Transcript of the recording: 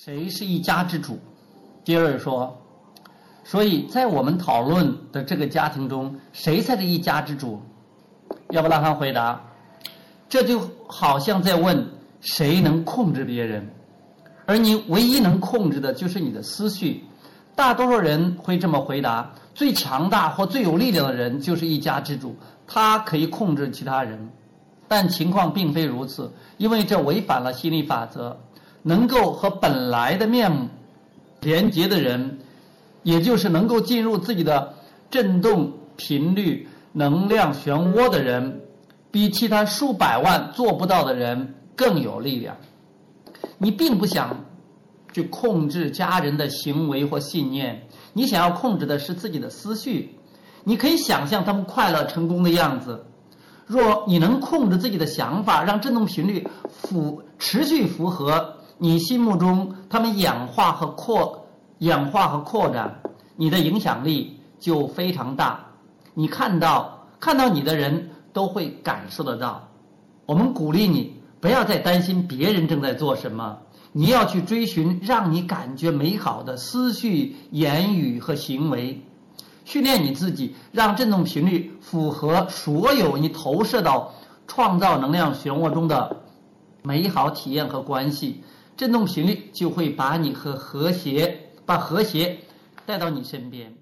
谁是一家之主？第二说，所以在我们讨论的这个家庭中，谁才是一家之主？要不拉罕回答，这就好像在问谁能控制别人，而你唯一能控制的就是你的思绪。大多数人会这么回答：最强大或最有力量的人就是一家之主，他可以控制其他人。但情况并非如此，因为这违反了心理法则。能够和本来的面目连接的人，也就是能够进入自己的振动频率、能量漩涡的人，比其他数百万做不到的人更有力量。你并不想去控制家人的行为或信念，你想要控制的是自己的思绪。你可以想象他们快乐成功的样子。若你能控制自己的想法，让振动频率符持续符合。你心目中他们氧化和扩氧化和扩展，你的影响力就非常大。你看到看到你的人都会感受得到。我们鼓励你不要再担心别人正在做什么，你要去追寻让你感觉美好的思绪、言语和行为，训练你自己，让振动频率符合所有你投射到创造能量漩涡中的美好体验和关系。振动频率就会把你和和谐，把和谐带到你身边。